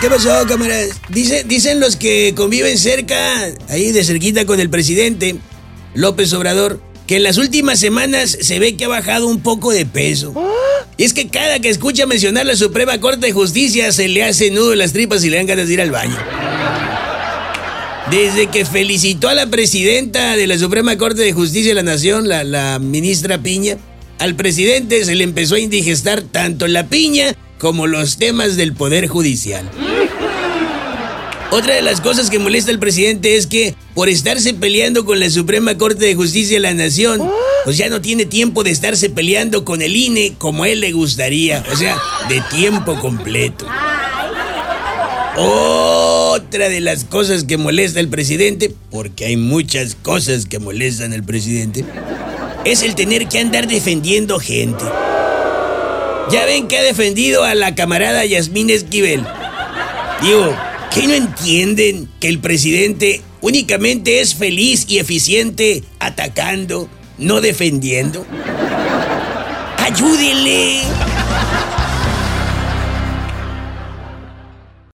¿Qué pasó, camaradas? Dice, dicen los que conviven cerca, ahí de cerquita con el presidente, López Obrador, que en las últimas semanas se ve que ha bajado un poco de peso. Y es que cada que escucha mencionar la Suprema Corte de Justicia se le hace nudo en las tripas y le dan ganas de ir al baño. Desde que felicitó a la presidenta de la Suprema Corte de Justicia de la Nación, la ministra Piña, al presidente se le empezó a indigestar tanto la piña como los temas del Poder Judicial. Otra de las cosas que molesta al presidente es que por estarse peleando con la Suprema Corte de Justicia de la Nación, pues ya no tiene tiempo de estarse peleando con el INE como a él le gustaría, o sea, de tiempo completo. Otra de las cosas que molesta al presidente, porque hay muchas cosas que molestan al presidente, es el tener que andar defendiendo gente. Ya ven que ha defendido a la camarada Yasmín Esquivel. Digo, ¿qué no entienden que el presidente únicamente es feliz y eficiente atacando, no defendiendo? ¡Ayúdenle!